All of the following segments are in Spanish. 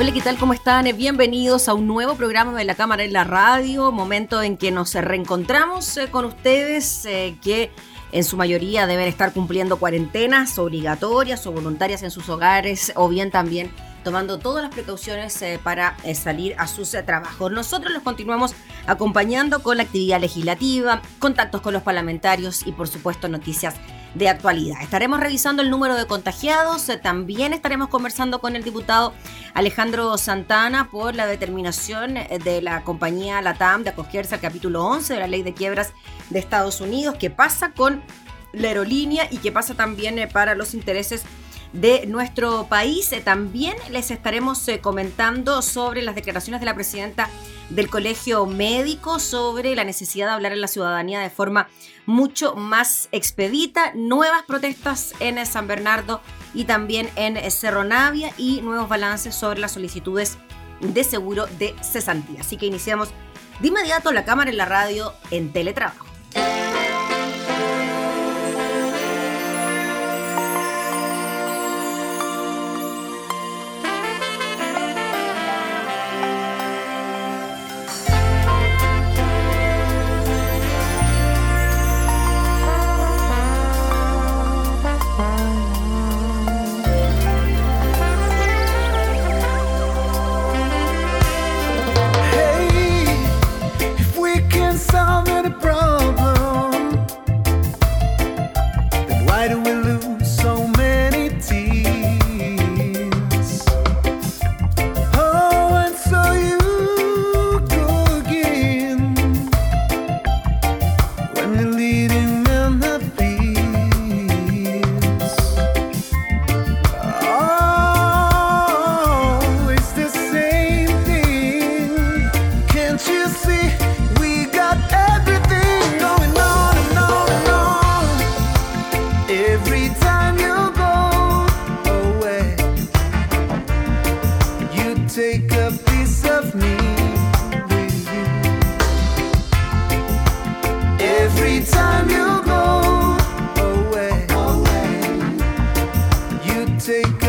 Hola, ¿qué tal? ¿Cómo están? Bienvenidos a un nuevo programa de la Cámara en la Radio, momento en que nos reencontramos eh, con ustedes eh, que en su mayoría deben estar cumpliendo cuarentenas obligatorias o voluntarias en sus hogares o bien también tomando todas las precauciones eh, para salir a sus trabajos. Nosotros los continuamos acompañando con la actividad legislativa, contactos con los parlamentarios y por supuesto noticias de actualidad. Estaremos revisando el número de contagiados, eh, también estaremos conversando con el diputado Alejandro Santana por la determinación eh, de la compañía LATAM de acogerse al capítulo 11 de la ley de quiebras de Estados Unidos, qué pasa con la aerolínea y qué pasa también eh, para los intereses de nuestro país. También les estaremos comentando sobre las declaraciones de la presidenta del Colegio Médico sobre la necesidad de hablar en la ciudadanía de forma mucho más expedita, nuevas protestas en San Bernardo y también en Cerro Navia y nuevos balances sobre las solicitudes de seguro de cesantía. Así que iniciamos de inmediato la cámara en la radio en teletrabajo.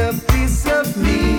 a piece of me.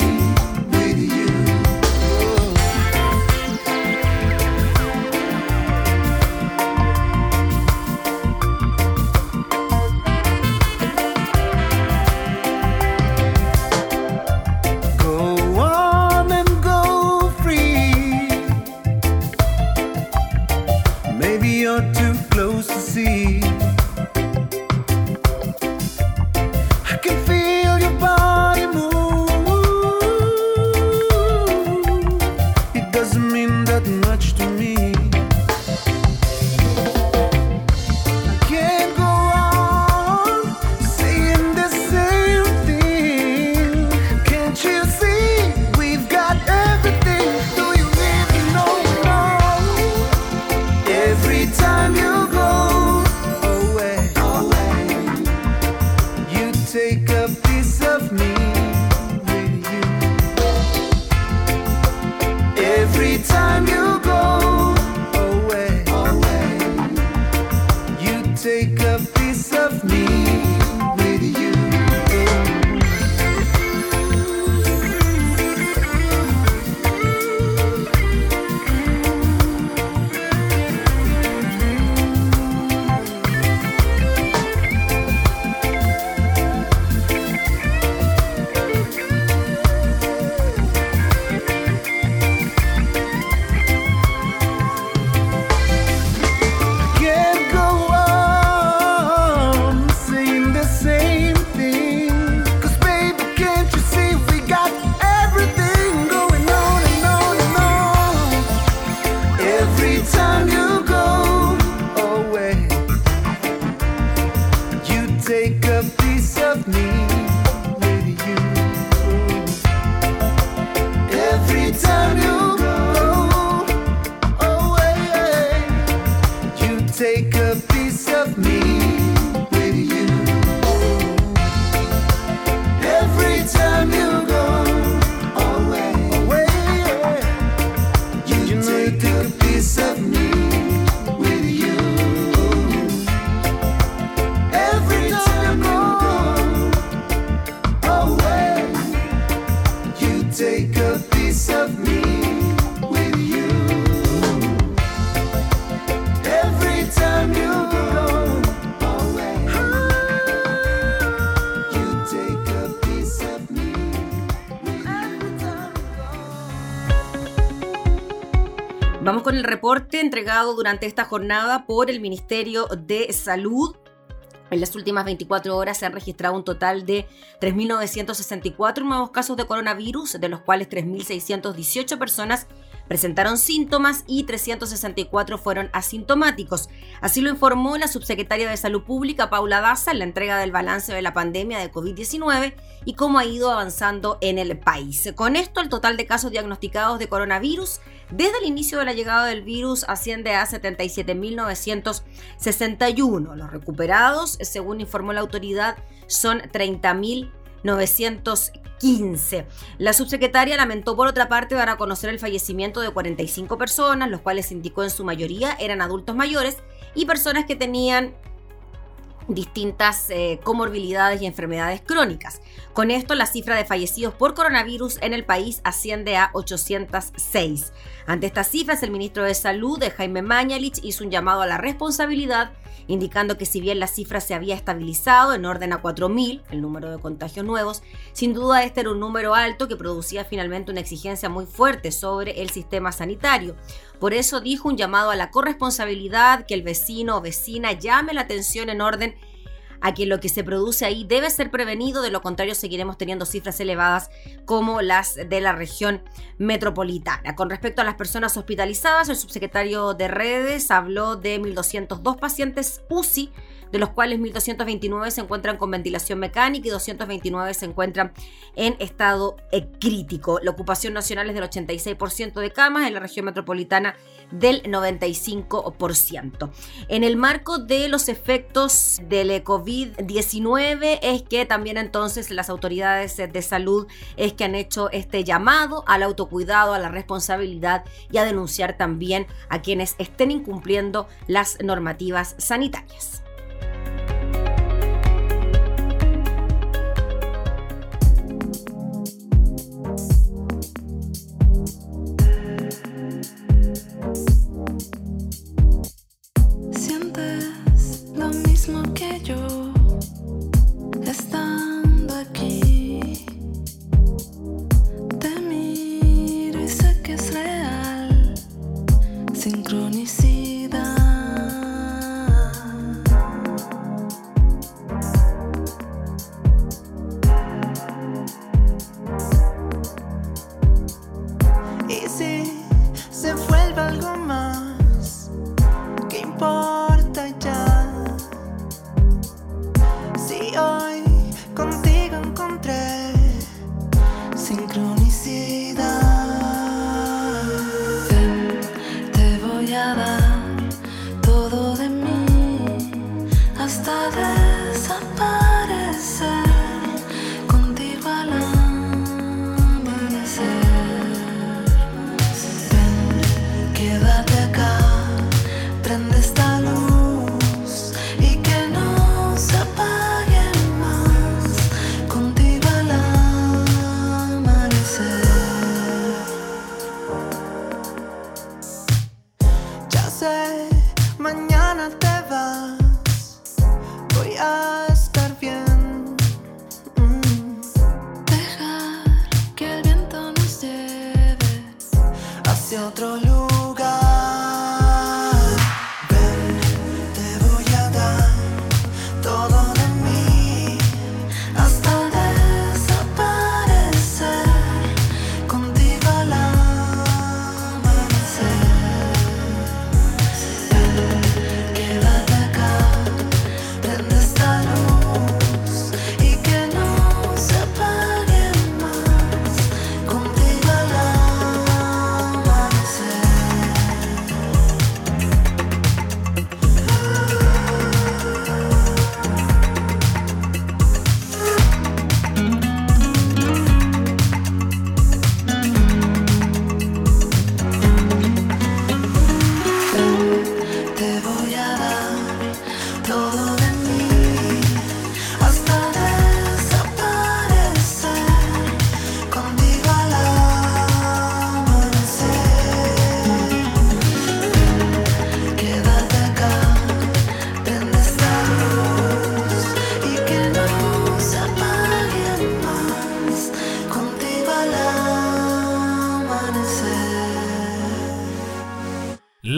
El reporte entregado durante esta jornada por el Ministerio de Salud. En las últimas 24 horas se han registrado un total de 3.964 nuevos casos de coronavirus, de los cuales 3.618 personas presentaron síntomas y 364 fueron asintomáticos. Así lo informó la subsecretaria de Salud Pública, Paula Daza, en la entrega del balance de la pandemia de COVID-19 y cómo ha ido avanzando en el país. Con esto, el total de casos diagnosticados de coronavirus desde el inicio de la llegada del virus asciende a 77.961. Los recuperados, según informó la autoridad, son 30.000 915. La subsecretaria lamentó por otra parte dar a conocer el fallecimiento de 45 personas, los cuales indicó en su mayoría eran adultos mayores y personas que tenían distintas eh, comorbilidades y enfermedades crónicas. Con esto, la cifra de fallecidos por coronavirus en el país asciende a 806. Ante estas cifras, el ministro de Salud, Jaime Mañalich, hizo un llamado a la responsabilidad indicando que si bien la cifra se había estabilizado en orden a 4.000, el número de contagios nuevos, sin duda este era un número alto que producía finalmente una exigencia muy fuerte sobre el sistema sanitario. Por eso dijo un llamado a la corresponsabilidad, que el vecino o vecina llame la atención en orden a que lo que se produce ahí debe ser prevenido, de lo contrario seguiremos teniendo cifras elevadas como las de la región metropolitana. Con respecto a las personas hospitalizadas, el subsecretario de redes habló de 1.202 pacientes UCI de los cuales 1.229 se encuentran con ventilación mecánica y 229 se encuentran en estado eh, crítico. La ocupación nacional es del 86% de camas, en la región metropolitana del 95%. En el marco de los efectos del COVID-19 es que también entonces las autoridades de salud es que han hecho este llamado al autocuidado, a la responsabilidad y a denunciar también a quienes estén incumpliendo las normativas sanitarias. mismo que yo.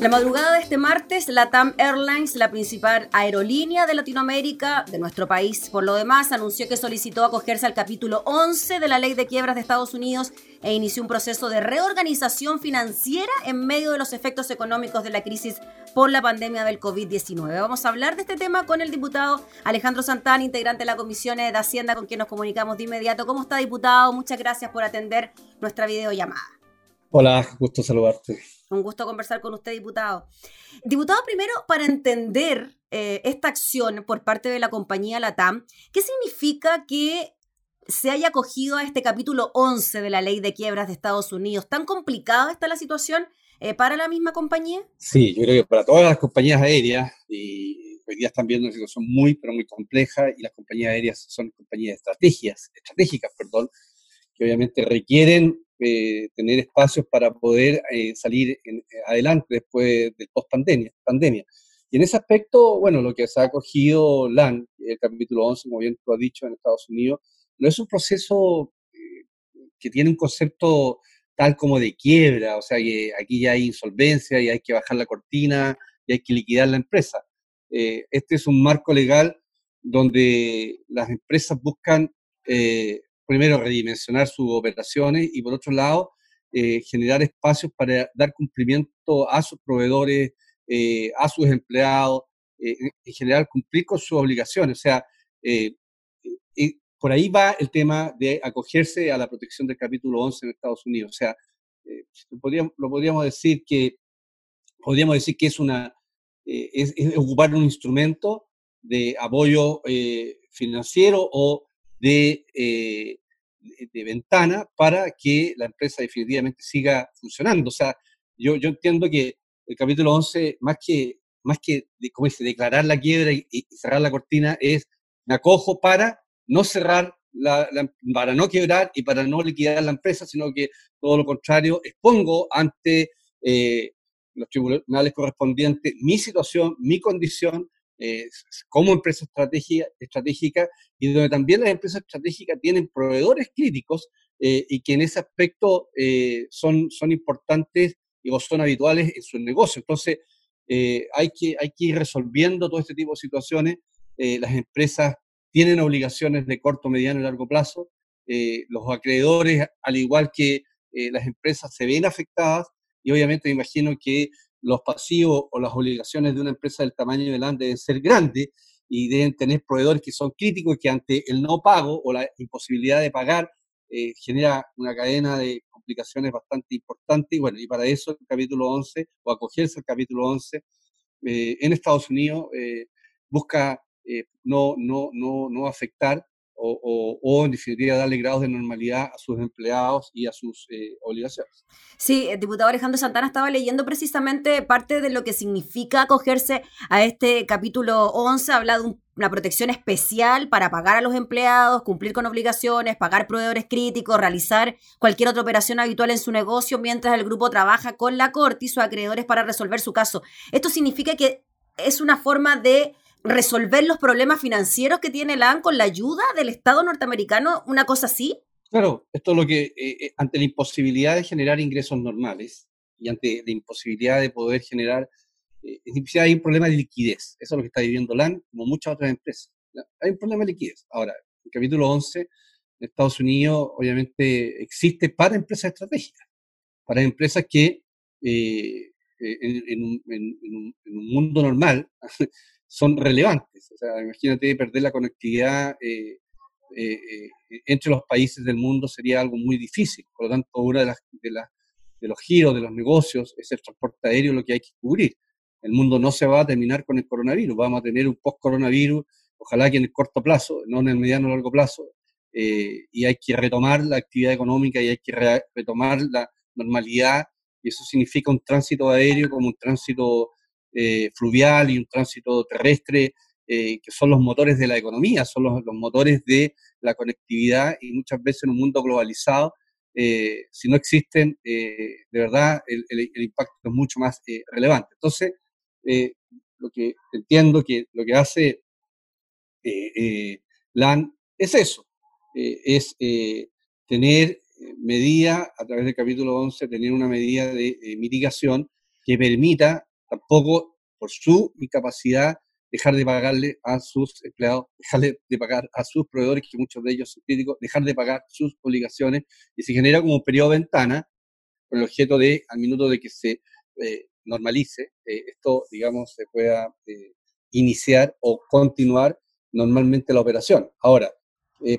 La madrugada de este martes, la TAM Airlines, la principal aerolínea de Latinoamérica, de nuestro país, por lo demás, anunció que solicitó acogerse al capítulo 11 de la ley de quiebras de Estados Unidos e inició un proceso de reorganización financiera en medio de los efectos económicos de la crisis por la pandemia del COVID-19. Vamos a hablar de este tema con el diputado Alejandro Santana, integrante de la Comisión de Hacienda, con quien nos comunicamos de inmediato. ¿Cómo está, diputado? Muchas gracias por atender nuestra videollamada. Hola, gusto saludarte. Un gusto conversar con usted, diputado. Diputado, primero, para entender eh, esta acción por parte de la compañía Latam, ¿qué significa que se haya acogido a este capítulo 11 de la ley de quiebras de Estados Unidos? ¿Tan complicada está la situación eh, para la misma compañía? Sí, yo creo que para todas las compañías aéreas, y hoy día están viendo una situación muy, pero muy compleja, y las compañías aéreas son compañías estratégicas, estratégicas, perdón, que obviamente requieren eh, tener espacios para poder eh, salir eh, adelante después del post-pandemia. Pandemia. Y en ese aspecto, bueno, lo que se ha acogido LAN, el capítulo 11, como bien tú has dicho, en Estados Unidos, no es un proceso que tiene un concepto tal como de quiebra, o sea que aquí ya hay insolvencia y hay que bajar la cortina y hay que liquidar la empresa. este es un marco legal donde las empresas buscan primero, redimensionar sus operaciones y por otro lado, eh, generar espacios para dar cumplimiento a sus proveedores, eh, a sus empleados, eh, en general cumplir con sus obligaciones. O sea, por ahí va el tema de acogerse a la protección del capítulo 11 en Estados Unidos. O sea, lo podríamos, decir que podríamos decir que es una es ocupar un instrumento de apoyo financiero o de, eh, de, ventana para que la empresa definitivamente siga funcionando. O sea, yo, yo entiendo que el capítulo 11, más que, más que como dice, declarar la quiebra y, cerrar la cortina, es me acojo para no cerrar, la, para no quebrar y para no liquidar la empresa, sino que todo lo contrario, expongo ante eh, los tribunales correspondientes mi situación, mi condición, eh, como empresa estratégica, y donde también las empresas estratégicas tienen proveedores críticos eh, y que en ese aspecto eh, son, son importantes y son habituales en su negocio. Entonces, hay, que, hay que ir resolviendo todo este tipo de situaciones. las empresas tienen obligaciones de corto, mediano y largo plazo. los acreedores, al igual que las empresas, se ven afectadas y obviamente me imagino que los pasivos o las obligaciones de una empresa del tamaño de LAN deben ser grandes y deben tener proveedores que son críticos y que ante el no pago o la imposibilidad de pagar eh, genera una cadena de complicaciones bastante importante. Y bueno, y para eso el capítulo 11 o acogerse al capítulo 11 eh, en Estados Unidos eh, busca no, no, no, no afectar o, en definitiva darle grados de normalidad a sus empleados y a sus eh, obligaciones. Sí, el diputado Alejandro Santana estaba leyendo precisamente parte de lo que significa acogerse a este capítulo 11, habla de una protección especial para pagar a los empleados, cumplir con obligaciones, pagar proveedores críticos, realizar cualquier otra operación habitual en su negocio mientras el grupo trabaja con la corte y sus acreedores para resolver su caso. Esto significa que es una forma de resolver los problemas financieros que tiene la AN con la ayuda del Estado norteamericano, una cosa así? Claro, esto es lo que, eh, eh, ante la imposibilidad de generar ingresos normales y ante la imposibilidad de poder generar, eh, hay un problema de liquidez. Eso es lo que está viviendo LAN, como muchas otras empresas. Hay un problema de liquidez. Ahora, el capítulo 11 de Estados Unidos, obviamente, existe para empresas estratégicas, para empresas que en, un, mundo normal son relevantes. O sea, imagínate perder la conectividad eh, eh, eh, entre los países del mundo sería algo muy difícil. Por lo tanto, uno de, las, de, de los giros de los negocios es el transporte aéreo lo que hay que cubrir. El mundo no se va a terminar con el coronavirus, vamos a tener un post-coronavirus, ojalá que en el corto plazo, no en el mediano o largo plazo, y hay que retomar la actividad económica y hay que retomar la normalidad, y eso significa un tránsito aéreo como un tránsito eh, fluvial y un tránsito terrestre, eh, que son los motores de la economía, son los, motores de la conectividad y muchas veces en un mundo globalizado, eh, si no existen, de verdad el, impacto es mucho más relevante. Entonces, lo que entiendo que lo que hace LAN es eso, es tener medida, a través del capítulo 11, tener una medida de mitigación que permita tampoco, por su incapacidad, dejar de pagarle a sus empleados, dejar de pagar a sus proveedores, que muchos de ellos son críticos, dejar de pagar sus obligaciones y se genera como un periodo de ventana con el objeto de, al minuto de que se eh, normalice, eh, esto, digamos, se pueda eh, iniciar o continuar normalmente la operación. Ahora,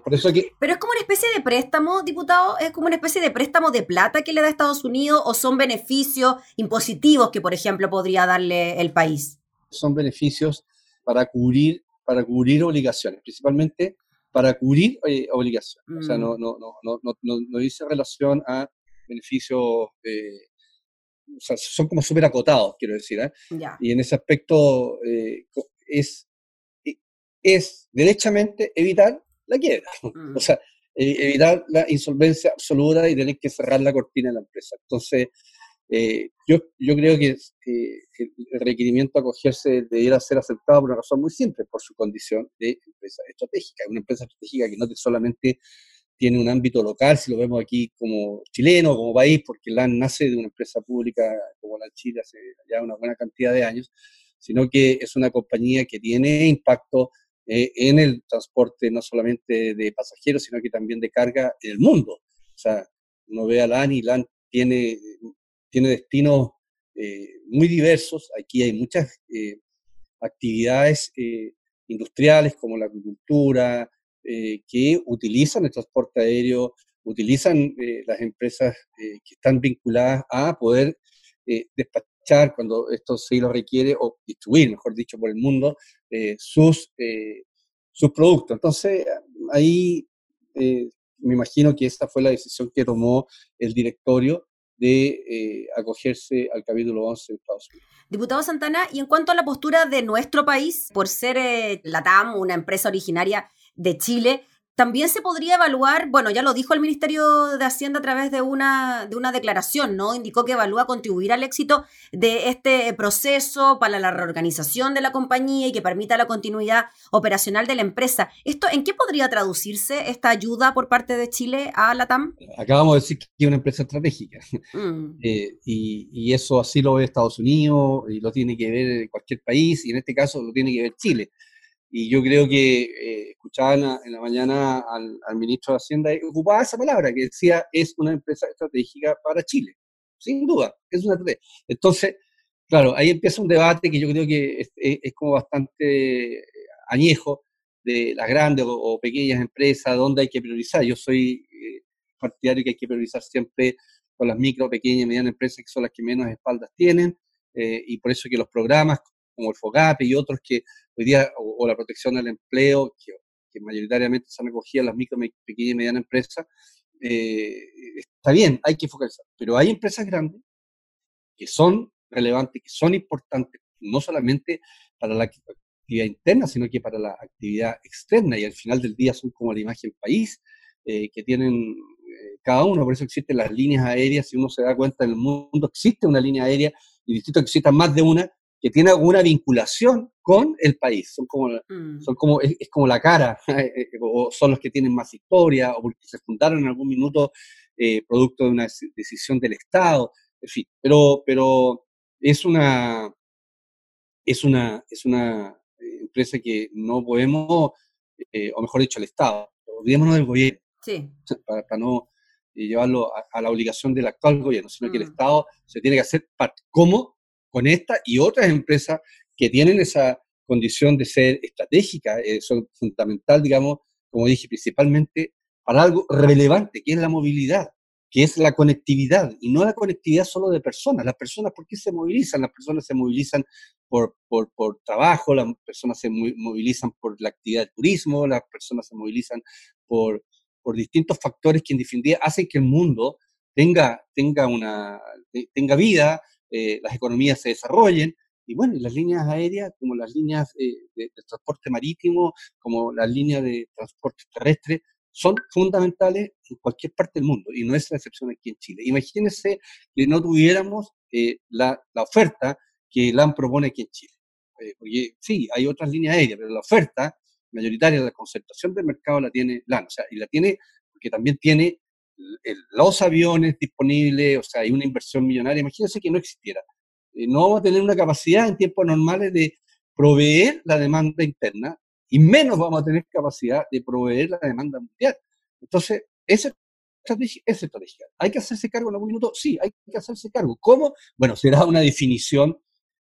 por eso que... Pero es como una especie de préstamo, diputado, es como una especie de préstamo de plata que le da Estados Unidos o son beneficios impositivos que, por ejemplo, podría darle el país. Son beneficios para cubrir, para cubrir obligaciones, principalmente para cubrir eh, obligaciones. O sea, no, mm. no, no, no, no, dice relación a beneficios, eh, o sea, son como súper acotados, quiero decir. ¿eh? Y en ese aspecto eh, es, es derechamente evitar la quiebra. O mm. sea, evitar la insolvencia absoluta y tener que cerrar la cortina de la empresa. Entonces, eh, yo, yo creo que el requerimiento a acogerse debiera ser aceptado por una razón muy simple, por su condición de empresa estratégica. Una empresa estratégica que no solamente tiene un ámbito local, si lo vemos aquí como chileno, como país, porque LAN nace de una empresa pública como la Chile hace ya una buena cantidad de años, sino que es una compañía que tiene impacto eh, en el transporte no solamente de pasajeros, sino que también de carga en el mundo. O sea, uno ve a LAN y LAN tiene tiene destinos eh, muy diversos. Aquí hay muchas eh, actividades eh, industriales como la agricultura, que utilizan el transporte aéreo, utilizan las empresas que están vinculadas a poder despachar cuando esto se lo requiere, o distribuir, mejor dicho, por el mundo, sus, sus productos. Entonces, ahí me imagino que esa fue la decisión que tomó el directorio de eh, acogerse al capítulo 11 de Estados Unidos. Diputado Santana, y en cuanto a la postura de nuestro país, por ser eh, la TAM, una empresa originaria de Chile, también se podría evaluar, bueno, ya lo dijo el Ministerio de Hacienda a través de una, de una declaración, ¿no? Indicó que evalúa contribuir al éxito de este proceso para la reorganización de la compañía y que permita la continuidad operacional de la empresa. ¿Esto en qué podría traducirse esta ayuda por parte de Chile a la TAM? Acabamos de decir que es una empresa estratégica mm. eh, y, y eso así lo ve Estados Unidos y lo tiene que ver cualquier país y en este caso lo tiene que ver Chile. Y yo creo que eh, escuchaba en la, mañana al, ministro de Hacienda y ocupaba esa palabra, que decía es una empresa estratégica para Chile. Sin duda, es una estrategia. Entonces, claro, ahí empieza un debate que yo creo que es, como bastante añejo de las grandes o, pequeñas empresas, dónde hay que priorizar. Yo soy eh, partidario que hay que priorizar siempre con las micro, pequeñas y medianas empresas, que son las que menos espaldas tienen, eh, y por eso que los programas como el FOGAPE y otros que hoy día, o, la protección del empleo, que, mayoritariamente se han recogido las micro, pequeñas y medianas empresas, eh, está bien, hay que focalizar, pero hay empresas grandes que son relevantes, que son importantes, no solamente para la actividad interna, sino que para la actividad externa, y al final del día son como la imagen país, eh, que tienen eh, cada uno, por eso existen las líneas aéreas, si uno se da cuenta en el mundo existe una línea aérea, y distinto que existan más de una, que tiene alguna vinculación con el país. Son como, mm. son como es, como la cara, eh, eh, o son los que tienen más historia, o porque se fundaron en algún minuto eh, producto de una decisión del Estado, en fin. Pero, pero es una, es una, es una empresa que no podemos, o mejor dicho, el Estado, olvidémonos del gobierno, para, no llevarlo a, la obligación del actual gobierno, sino que el mm. Estado se tiene que hacer parte. ¿Cómo? Con esta y otras empresas que tienen esa condición de ser estratégica, eh, son fundamental, digamos, como dije, principalmente para algo relevante, que es la movilidad, que es la conectividad, y no la conectividad solo de personas. Las personas, ¿por qué se movilizan? Las personas se movilizan por, por, por trabajo, las personas se movilizan por la actividad del turismo, las personas se movilizan por, por distintos factores que en definitiva hacen que el mundo tenga, tenga, una, tenga vida, eh, las economías se desarrollen. Y bueno, las líneas aéreas, como las líneas eh, de, transporte marítimo, como las líneas de transporte terrestre, son fundamentales en cualquier parte del mundo y no es la excepción aquí en Chile. Imagínense que no tuviéramos eh, la, la, oferta que LAN propone aquí en Chile. porque sí, hay otras líneas aéreas, pero la oferta mayoritaria, la concentración del mercado la tiene LAN, o sea, y la tiene porque también tiene los aviones disponibles, o sea, hay una inversión millonaria, imagínense que no existiera. Eh, no vamos a tener una capacidad en tiempos normales de proveer la demanda interna y menos vamos a tener capacidad de proveer la demanda mundial. Entonces, esa estrategia es estratégica. ¿Hay que hacerse cargo en algún minuto? Sí, hay que hacerse cargo. ¿Cómo? Bueno, será una definición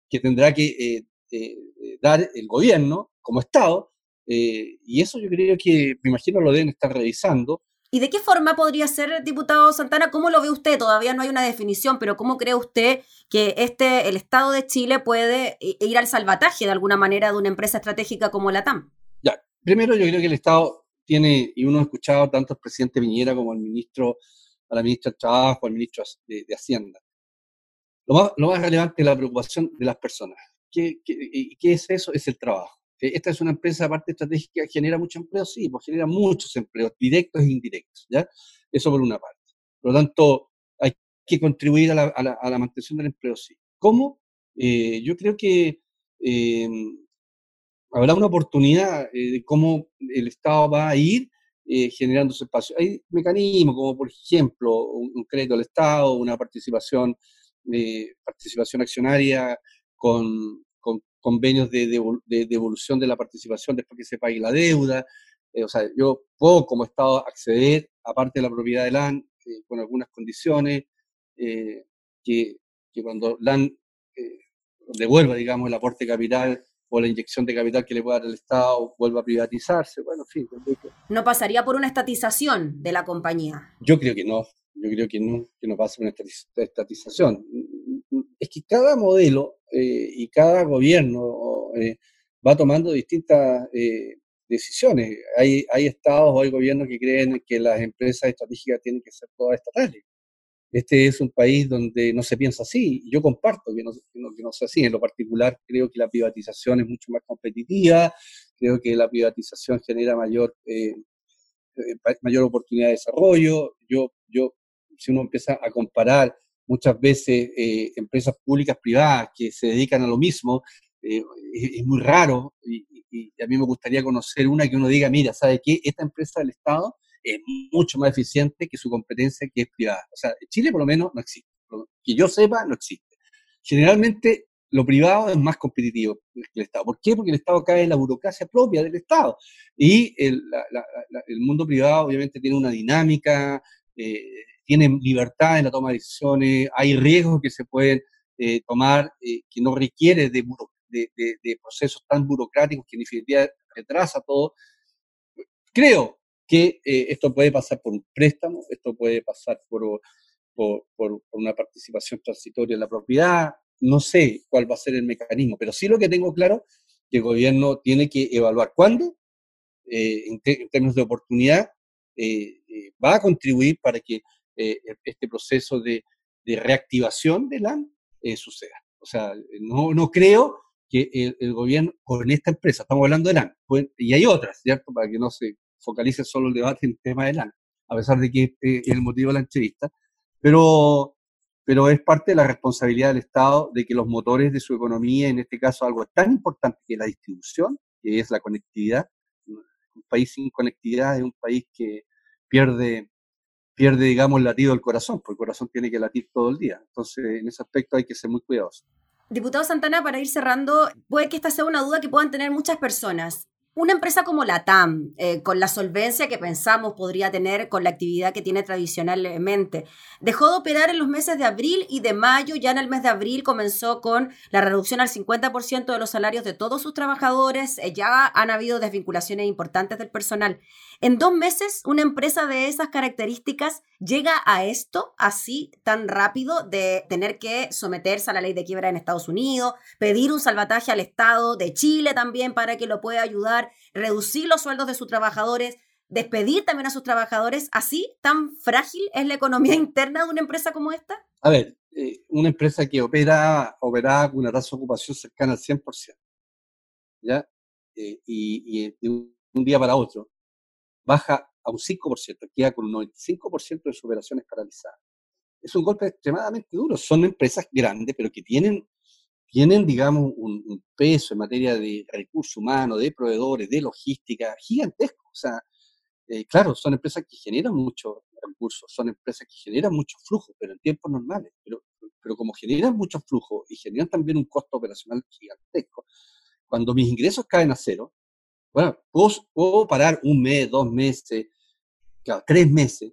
que tendrá que eh, eh, dar el gobierno como Estado, y eso yo creo que, me imagino, lo deben estar revisando, ¿Y de qué forma podría ser, diputado Santana? ¿Cómo lo ve usted? Todavía no hay una definición, pero ¿cómo cree usted que este, el Estado de Chile puede ir al salvataje de alguna manera de una empresa estratégica como la TAM? Ya, primero yo creo que el Estado tiene, y uno ha escuchado tanto al presidente Viñera como al ministro, a la ministra de Trabajo, al ministro de, Hacienda. Lo más, lo más, relevante es la preocupación de las personas. ¿Qué, qué es eso? Es el trabajo esta es una empresa, aparte estratégica, genera mucho empleo, sí, pues genera muchos empleos, directos e indirectos, ¿ya? Eso por una parte. Por lo tanto, hay que contribuir a la, a la, mantención del empleo, sí. ¿Cómo? Eh, yo creo que eh, habrá una oportunidad eh, de cómo el Estado va a ir generando ese espacio. Hay mecanismos como, por ejemplo, un, crédito al Estado, una participación, participación accionaria con, convenios de, devolución de la participación después que se pague la deuda. Eh, o sea, yo puedo como Estado acceder, aparte de la propiedad de LAN, eh, con algunas condiciones, eh, que, cuando LAN devuelva, digamos, el aporte capital o la inyección de capital que le pueda dar el Estado vuelva a privatizarse. Bueno, en fin. ¿No pasaría por una estatización de la compañía? Yo creo que no. Yo creo que no, que no pasa por una estatización es que cada modelo eh, y cada gobierno eh, va tomando distintas eh, decisiones. Hay, hay estados o hay gobiernos que creen que las empresas estratégicas tienen que ser todas estatales. Este es un país donde no se piensa así. Yo comparto que no, que no, sea así. En lo particular, creo que la privatización es mucho más competitiva. Creo que la privatización genera mayor, mayor oportunidad de desarrollo. Yo, yo, si uno empieza a comparar muchas veces eh, empresas públicas privadas que se dedican a lo mismo, eh, es, muy raro y, a mí me gustaría conocer una que uno diga, mira, ¿sabe qué? Esta empresa del Estado es mucho más eficiente que su competencia que es privada. O sea, en Chile por lo menos no existe. Que yo sepa, no existe. Generalmente lo privado es más competitivo que el Estado. ¿Por qué? Porque el Estado cae en la burocracia propia del Estado. Y el, el mundo privado obviamente tiene una dinámica, eh, tienen libertad en la toma de decisiones, hay riesgos que se pueden eh, tomar eh, que no requiere de, de, procesos tan burocráticos que en definitiva retrasa todo. Creo que eh, esto puede pasar por un préstamo, esto puede pasar por, por, por, una participación transitoria en la propiedad, no sé cuál va a ser el mecanismo, pero sí lo que tengo claro que el gobierno tiene que evaluar cuándo, en, en, términos de oportunidad, va a contribuir para que eh, e, este proceso de, reactivación de LAN eh, suceda. O sea, no, no creo que el, gobierno, con esta empresa, estamos hablando de LAN, y hay otras, ¿cierto? Para que no se focalice solo el debate en el tema de LAN, a pesar de que este es el motivo de la entrevista, pero, pero es parte de la responsabilidad del Estado de que los motores de su economía, en este caso algo tan importante que la distribución, que es la conectividad, un país sin conectividad es un país que pierde pierde, digamos, el latido del corazón, porque el corazón tiene que latir todo el día. Entonces, en ese aspecto hay que ser muy cuidadosos. Diputado Santana, para ir cerrando, puede que esta sea una duda que puedan tener muchas personas. Una empresa como la TAM, eh, con la solvencia que pensamos podría tener con la actividad que tiene tradicionalmente, dejó de operar en los meses de abril y de mayo. Ya en el mes de abril comenzó con la reducción al 50% de los salarios de todos sus trabajadores. Eh, ya han habido desvinculaciones importantes del personal. En dos meses, una empresa de esas características llega a esto así tan rápido de tener que someterse a la ley de quiebra en Estados Unidos, pedir un salvataje al Estado de Chile también para que lo pueda ayudar, reducir los sueldos de sus trabajadores, despedir también a sus trabajadores. ¿Así tan frágil es la economía interna de una empresa como esta? A ver, eh, una empresa que opera, opera con una tasa de ocupación cercana al 100%, ¿ya? Eh, y, y de un día para otro baja a un 5%, queda con un 95% de sus operaciones paralizadas. Es un golpe extremadamente duro. Son empresas grandes, pero que tienen, tienen digamos, un, peso en materia de recursos humanos, de proveedores, de logística, gigantesco. O sea, eh, claro, son empresas que generan muchos recursos, son empresas que generan mucho flujo, pero en tiempos normales. Pero, pero como generan mucho flujo y generan también un costo operacional gigantesco, cuando mis ingresos caen a cero, bueno, puedo, parar un mes, dos meses, tres meses,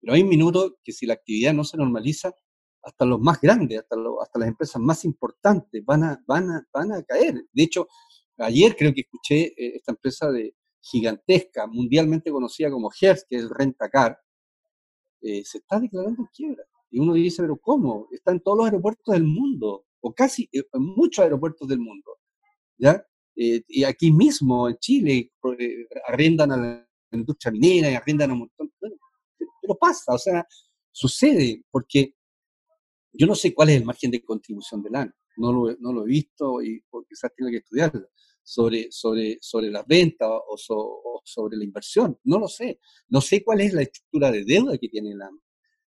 pero hay un minuto que si la actividad no se normaliza, hasta los más grandes, hasta, hasta las empresas más importantes van a, van, a, van a caer. De hecho, ayer creo que escuché eh, esta empresa de gigantesca, mundialmente conocida como Hertz, que es Rentacar, eh, se está declarando en quiebra. Y uno dice, pero ¿cómo? Está en todos los aeropuertos del mundo, o casi eh, en muchos aeropuertos del mundo. ¿ya? Eh, y aquí mismo, en Chile, arrendan a la industria minera y arrendan a un montón. pero pasa, o sea, sucede, porque yo no sé cuál es el margen de contribución del AN, no lo, no lo he visto y quizás tengo que estudiarlo sobre, sobre, sobre las ventas o, sobre la inversión. No lo sé. No sé cuál es la estructura de deuda que tiene la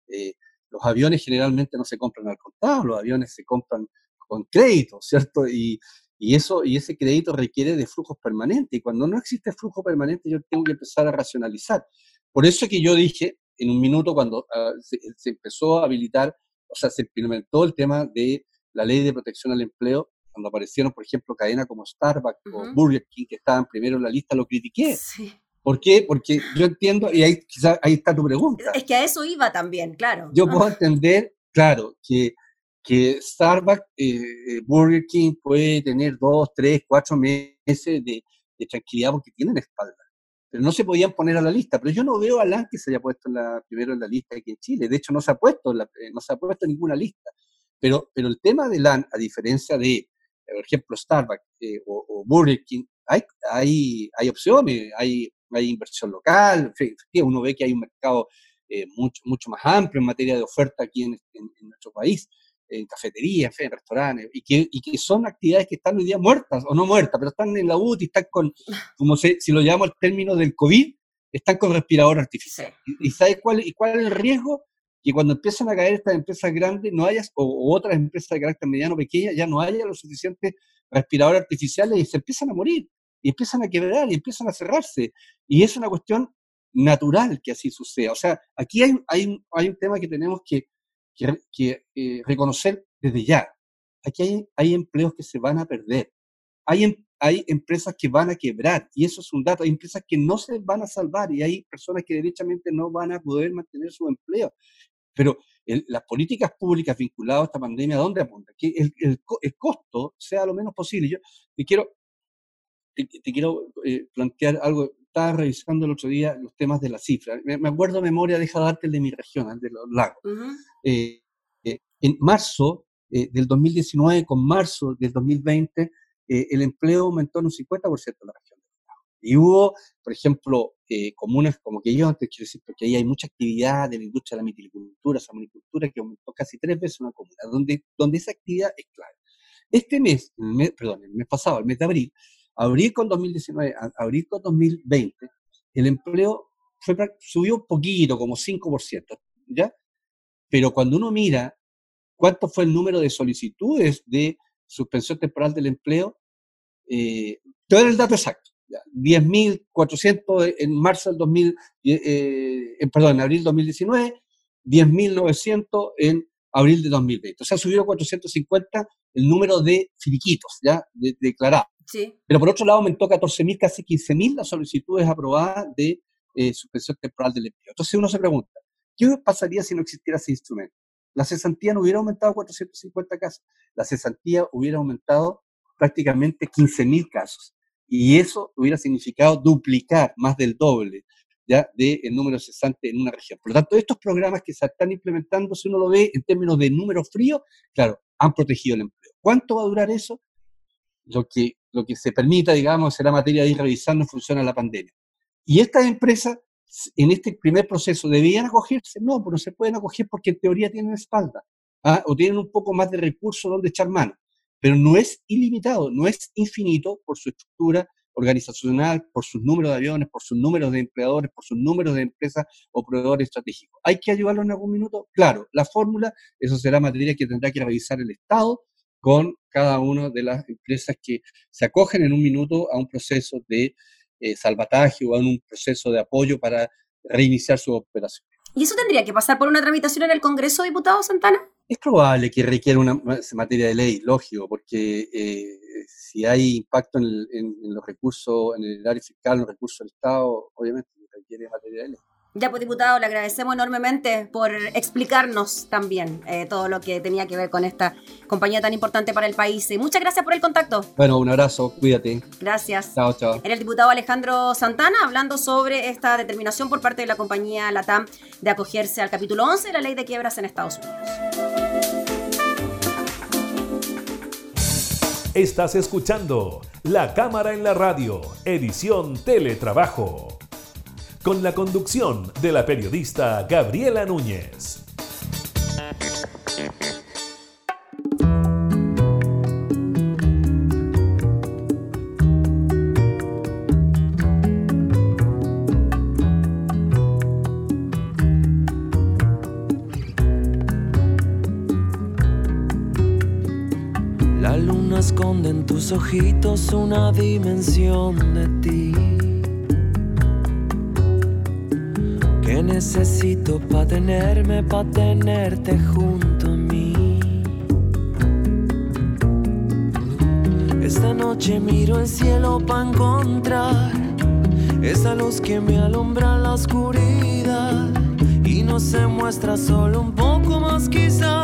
eh, los aviones generalmente no se compran al contado, los aviones se compran con crédito, ¿cierto? Y, y, eso, y ese crédito requiere de flujos permanentes. Y cuando no existe flujo permanente, yo tengo que empezar a racionalizar. Por eso que yo dije en un minuto, cuando ah, se, se, empezó a habilitar, o sea, se implementó el tema de la ley de protección al empleo, cuando aparecieron, por ejemplo, cadenas como Starbucks o Burger King, que estaban primero en la lista, lo critiqué. Sí. ¿Por qué? Porque yo entiendo, y ahí, quizás ahí está tu pregunta. Es que a eso iba también, claro. Yo puedo entender, claro, que, que Starbucks, eh, eh, Burger King puede tener dos, tres, cuatro meses de, tranquilidad porque tienen espalda. Pero no se podían poner a la lista. Pero yo no veo a Lan que se haya puesto la, primero en la lista aquí en Chile. De hecho, no se ha puesto, eh, no se ha puesto ninguna lista. Pero, pero el tema de LAN, a diferencia de por ejemplo, Starbucks eh, o, Burger King, hay, hay, hay opciones, hay, hay inversión local, uno ve que hay un mercado eh, mucho, mucho más amplio en materia de oferta aquí en, nuestro país, en cafeterías, en restaurantes, y que, y que son actividades que están hoy día muertas, o no muertas, pero están en la UTI, están con, como se, si lo llamamos el término del COVID, están con respirador artificial. ¿Y, y sabes cuál, y cuál es el riesgo? que cuando empiezan a caer estas empresas grandes, no haya, o, otras empresas de carácter mediano pequeña, ya no haya los suficientes respiradores artificiales y se empiezan a morir, y empiezan a quebrar, y empiezan a cerrarse. Y es una cuestión natural que así suceda. O sea, aquí hay, hay, hay un tema que tenemos que, que, eh, reconocer desde ya. Aquí hay, hay empleos que se van a perder. Hay, em, hay empresas que van a quebrar, y eso es un dato. Hay empresas que no se van a salvar, y hay personas que derechamente no van a poder mantener su empleo. Pero las políticas públicas vinculadas a esta pandemia, ¿dónde apuntan? Que el, el, costo sea lo menos posible. Yo te quiero, te, quiero eh, plantear algo. Estaba revisando el otro día los temas de las cifras. Me, acuerdo de memoria, deja darte el de mi región, el de los lagos. Eh, eh, en marzo del 2019 con marzo del 2020, el empleo aumentó en un 50% en la región. Y hubo, por ejemplo, eh, comunas como que yo antes quiero decir, porque ahí hay mucha actividad de la industria de la mitilicultura, esa monicultura, que aumentó casi tres veces una comuna, donde, donde esa actividad es clave. Este mes, perdón, el mes pasado, el mes de abril, abril con 2019, abril con 2020, el empleo subió un poquito, como 5%, ¿ya? Pero cuando uno mira cuánto fue el número de solicitudes de suspensión temporal del empleo, eh, te voy a dar el dato exacto. 10.400 en marzo del 2000, eh, eh, perdón, en abril del 2019, 10.900 en abril de 2020. O sea, subió 450 el número de finiquitos, ¿ya? declarados. Pero por otro lado aumentó 14.000, casi 15.000 las solicitudes aprobadas de eh, suspensión temporal del empleo. Entonces uno se pregunta, ¿qué pasaría si no existiera ese instrumento? La cesantía no hubiera aumentado 450 casos, la cesantía hubiera aumentado prácticamente 15.000 casos y eso hubiera significado duplicar más del doble ya del número cesante en una región. Por lo tanto, estos programas que se están implementando, si uno lo ve en términos de número frío, claro, han protegido el empleo. ¿Cuánto va a durar eso? Lo que, lo que se permita, digamos, será materia de ir revisando en función a la pandemia. Y estas empresas, en este primer proceso, ¿debían acogerse? No, pero no se pueden acoger porque en teoría tienen espalda, ¿ah? o tienen un poco más de recursos donde echar mano pero no es ilimitado, no es infinito por su estructura organizacional, por sus números de aviones, por sus números de empleadores, por sus números de empresas o proveedores estratégicos. ¿Hay que ayudarlo en algún minuto? Claro, la fórmula, eso será materia que tendrá que revisar el Estado con cada una de las empresas que se acogen en un minuto a un proceso de eh, salvataje o a un proceso de apoyo para reiniciar su operación. ¿Y eso tendría que pasar por una tramitación en el Congreso, diputado Santana? Es probable que requiera una materia de ley, lógico, porque eh, si hay impacto en, los recursos, en el área fiscal, en los recursos del Estado, obviamente requiere materia de ley. Ya, pues diputado, le agradecemos enormemente por explicarnos también eh, todo lo que tenía que ver con esta compañía tan importante para el país. Y muchas gracias por el contacto. Bueno, un abrazo, cuídate. Gracias. Chao, chao. Era el diputado Alejandro Santana hablando sobre esta determinación por parte de la compañía LATAM de acogerse al capítulo 11 de la ley de quiebras en Estados Unidos. Estás escuchando La Cámara en la Radio, edición Teletrabajo con la conducción de la periodista Gabriela Núñez. La luna esconde en tus ojitos una dimensión de ti necesito pa' tenerme, pa' tenerte junto a mí. Esta noche miro el cielo pa' encontrar esa luz que me alumbra la oscuridad y no se muestra solo un poco más quizás,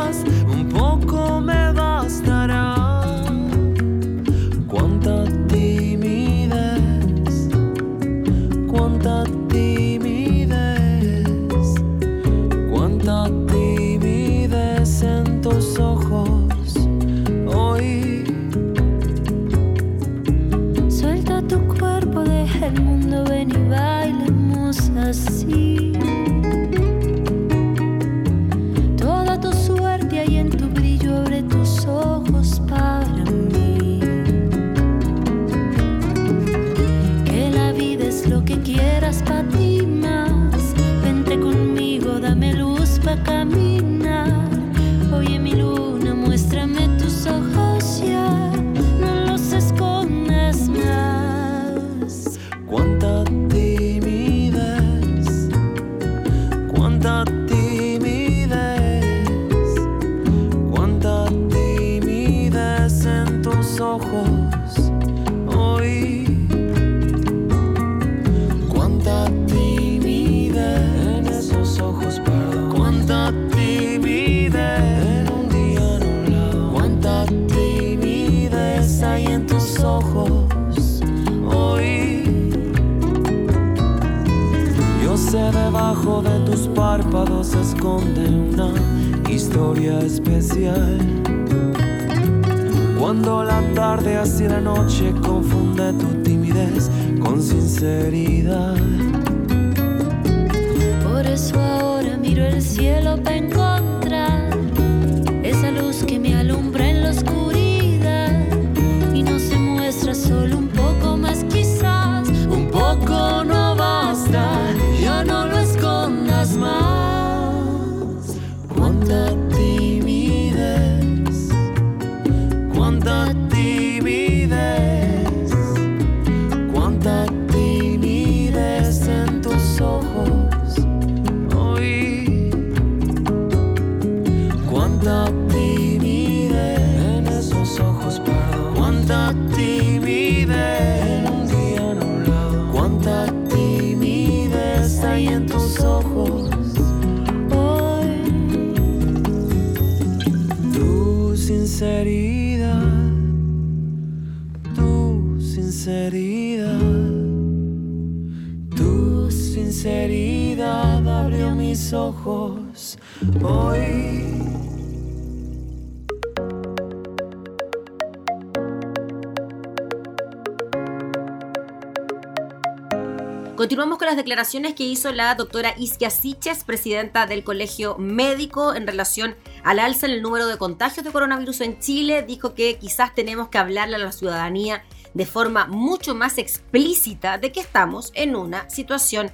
las declaraciones que hizo la doctora Isquia Siches, presidenta del Colegio Médico, en relación al alza en el número de contagios de coronavirus en Chile. Dijo que quizás tenemos que hablarle a la ciudadanía de forma mucho más explícita de que estamos en una situación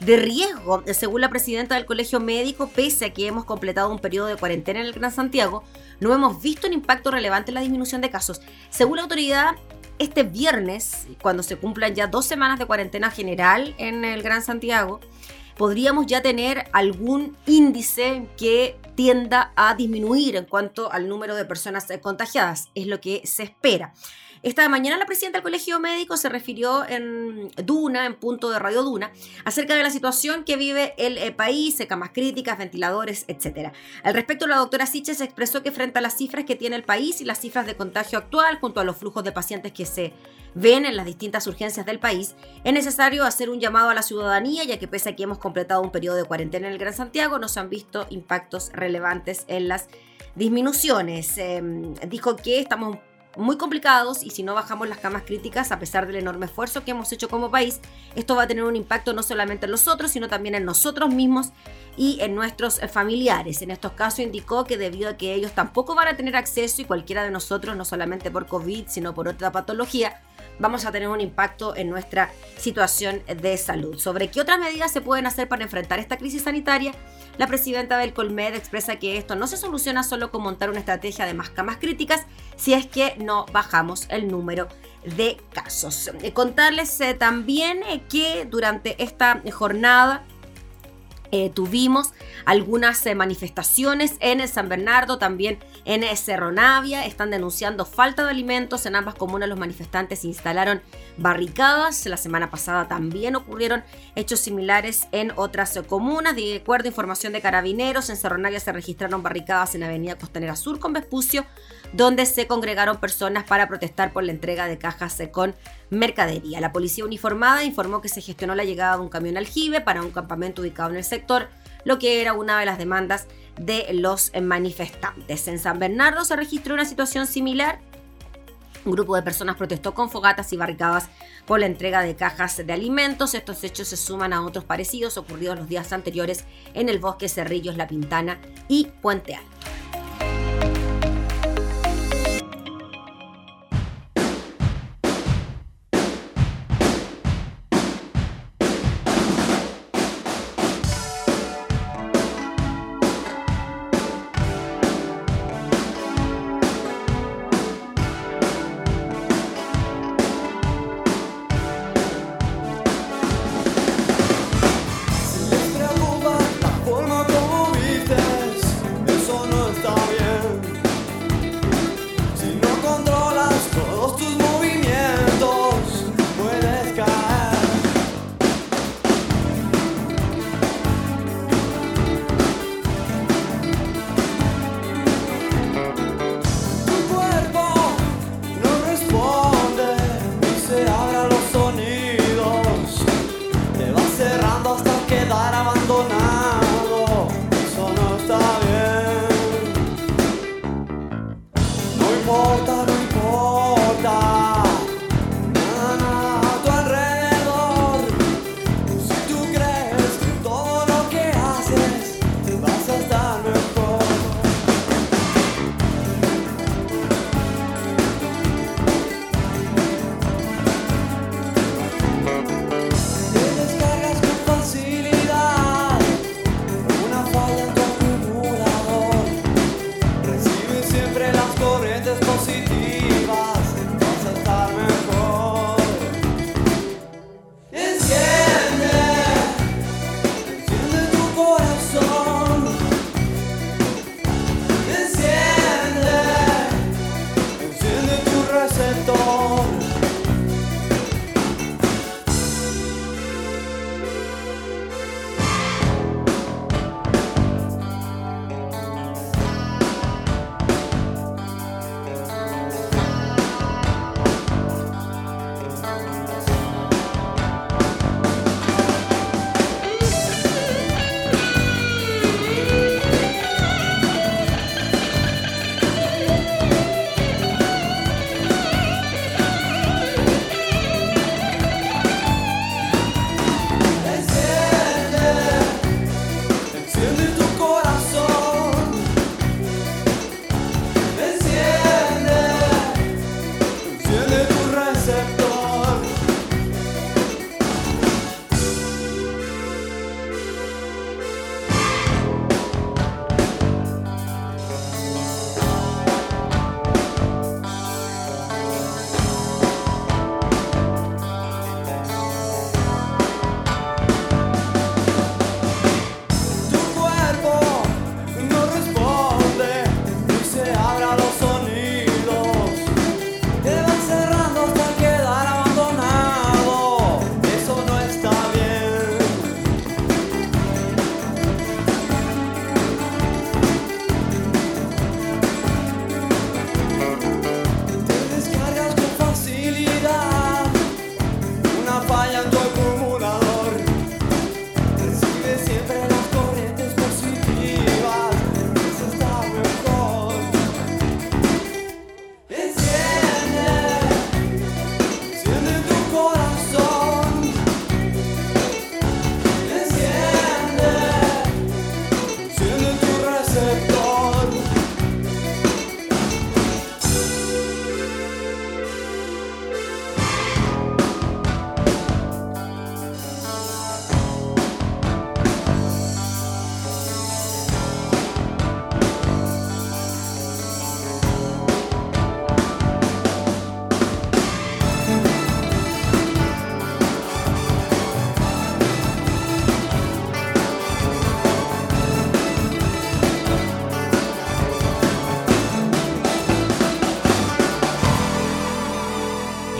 de riesgo. Según la presidenta del Colegio Médico, pese a que hemos completado un periodo de cuarentena en el Gran Santiago, no hemos visto un impacto relevante en la disminución de casos. Según la autoridad, este viernes, cuando se cumplan ya dos semanas de cuarentena general en el Gran Santiago, podríamos ya tener algún índice que tienda a disminuir en cuanto al número de personas contagiadas. Es lo que se espera. Esta mañana la presidenta del Colegio Médico se refirió en Duna, en punto de Radio Duna, acerca de la situación que vive el eh, país, camas críticas, ventiladores, etc. Al respecto, la doctora Siches expresó que frente a las cifras que tiene el país y las cifras de contagio actual, junto a los flujos de pacientes que se ven en las distintas urgencias del país, es necesario hacer un llamado a la ciudadanía, ya que pese a que hemos completado un periodo de cuarentena en el Gran Santiago, no se han visto impactos relevantes en las disminuciones. Em, dijo que estamos muy complicados y si no bajamos las camas críticas, a pesar del enorme esfuerzo que hemos hecho como país, esto va a tener un impacto no solamente en los otros, sino también en nosotros mismos y en nuestros familiares. En estos casos indicó que debido a que ellos tampoco van a tener acceso y cualquiera de nosotros, no solamente por COVID, sino por otra patología, vamos a tener un impacto en nuestra situación de salud. Sobre qué otras medidas se pueden hacer para enfrentar esta crisis sanitaria, la presidenta del Colmed expresa que esto no se soluciona solo con montar una estrategia de más camas críticas, si es que no bajamos el número de casos. Eh, contarles eh, también eh, que durante esta jornada eh, tuvimos algunas eh, manifestaciones en San Bernardo, también en Cerro Navia. Están denunciando falta de alimentos. En ambas comunas los manifestantes instalaron barricadas. La semana pasada también ocurrieron hechos similares en otras eh, comunas. De acuerdo a información de carabineros, en Cerro Navia se registraron barricadas en Avenida Costanera Sur con Vespucio, donde se congregaron personas para protestar por la entrega de cajas con mercadería. La policía uniformada informó que se gestionó la llegada de un camión aljibe para un campamento ubicado en el sector, lo que era una de las demandas de los manifestantes. En San Bernardo se registró una situación similar. Un grupo de personas protestó con fogatas y barricadas por la entrega de cajas de alimentos. Estos hechos se suman a otros parecidos ocurridos los días anteriores en el bosque Cerrillos, La Pintana y Puente Alto.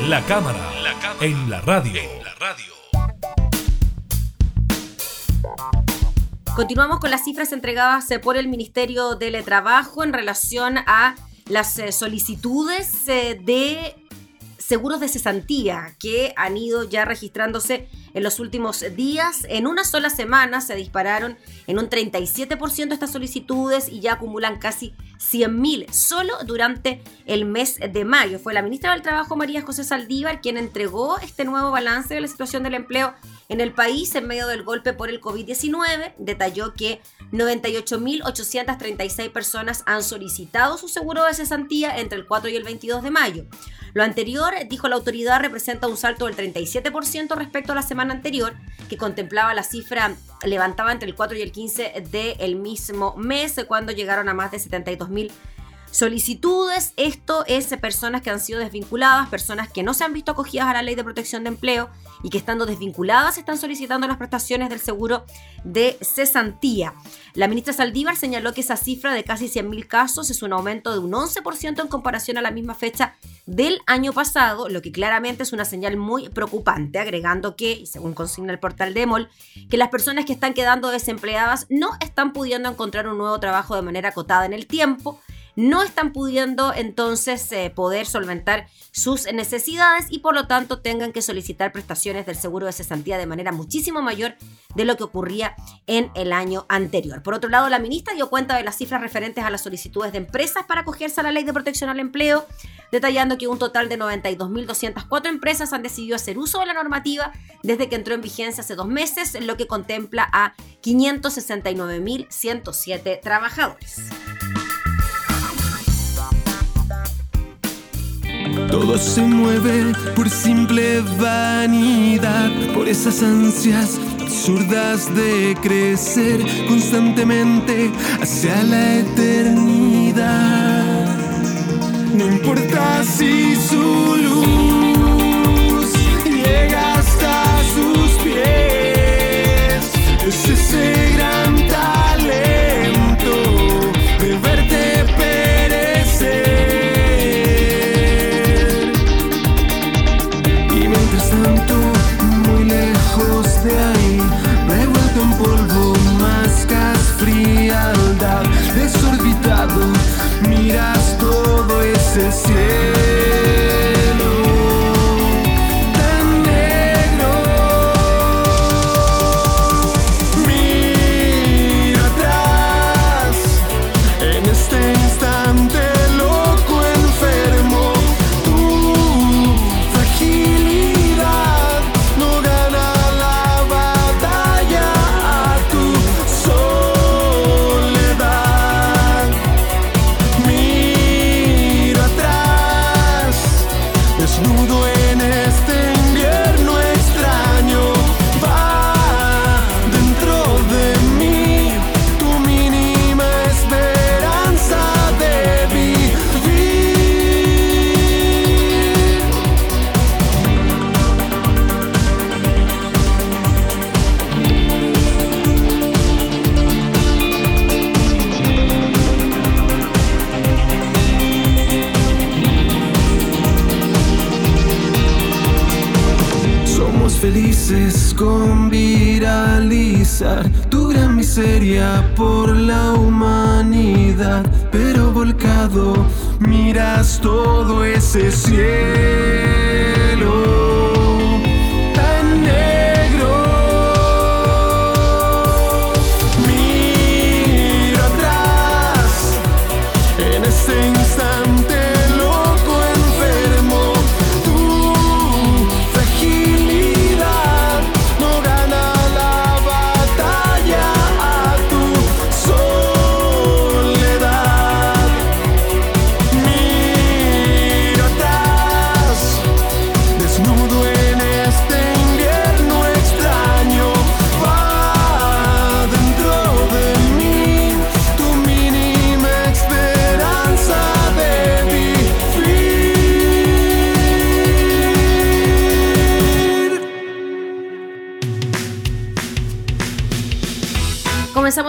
La cámara, en la radio. Continuamos con las cifras entregadas eh, por el Ministerio de Teletrabajo en relación a las eh, solicitudes eh, de seguros de cesantía que han ido ya registrándose en los últimos días. En una sola semana se dispararon en un 37% estas solicitudes y ya acumulan casi 100.000 solo durante el mes de mayo. Fue la ministra del Trabajo, María José Saldívar, quien entregó este nuevo balance de la situación del empleo en el país en medio del golpe por el COVID-19. Detalló que 98.836 personas han solicitado su seguro de cesantía entre el 4 y el 22 de mayo. Lo anterior, dijo la autoridad, representa un salto del 37% respecto a la semana anterior, que contemplaba la cifra levantaba entre el 4 y el 15 del mismo mes, cuando llegaron a más de 72 mil solicitudes. Esto es personas que han sido desvinculadas, personas que no se han visto acogidas a la ley de protección de empleo y que estando desvinculadas están solicitando las prestaciones del seguro de cesantía. La ministra Saldívar señaló que esa cifra de casi 100.000 casos es un aumento de un 11% en comparación a la misma fecha del año pasado, lo que claramente es una señal muy preocupante, agregando que, según consigna el portal Demol, que las personas que están quedando desempleadas no están pudiendo encontrar un nuevo trabajo de manera acotada en el tiempo, no están pudiendo entonces eh, poder solventar sus necesidades y por lo tanto tengan que solicitar prestaciones del seguro de cesantía de manera muchísimo mayor de lo que ocurría en el año anterior. Por otro lado, la ministra dio cuenta de las cifras referentes a las solicitudes de empresas para acogerse a la ley de protección al empleo, detallando que un total de 92.204 empresas han decidido hacer uso de la normativa desde que entró en vigencia hace dos meses, lo que contempla a 569.107 trabajadores. Todo se mueve por simple vanidad, por esas ansias absurdas de crecer constantemente hacia la eternidad. No importa si su luz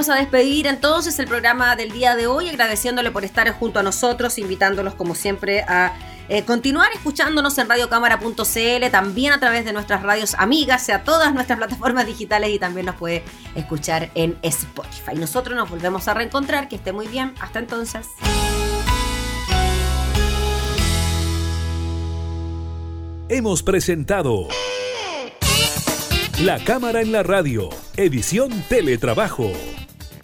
a despedir entonces el programa del día de hoy, agradeciéndole por estar junto a nosotros, invitándolos como siempre a eh, continuar escuchándonos en radiocámara.cl, también a través de nuestras radios amigas, a todas nuestras plataformas digitales y también nos puede escuchar en Spotify. Nosotros nos volvemos a reencontrar, que esté muy bien, hasta entonces. Hemos presentado La Cámara en la Radio, edición Teletrabajo.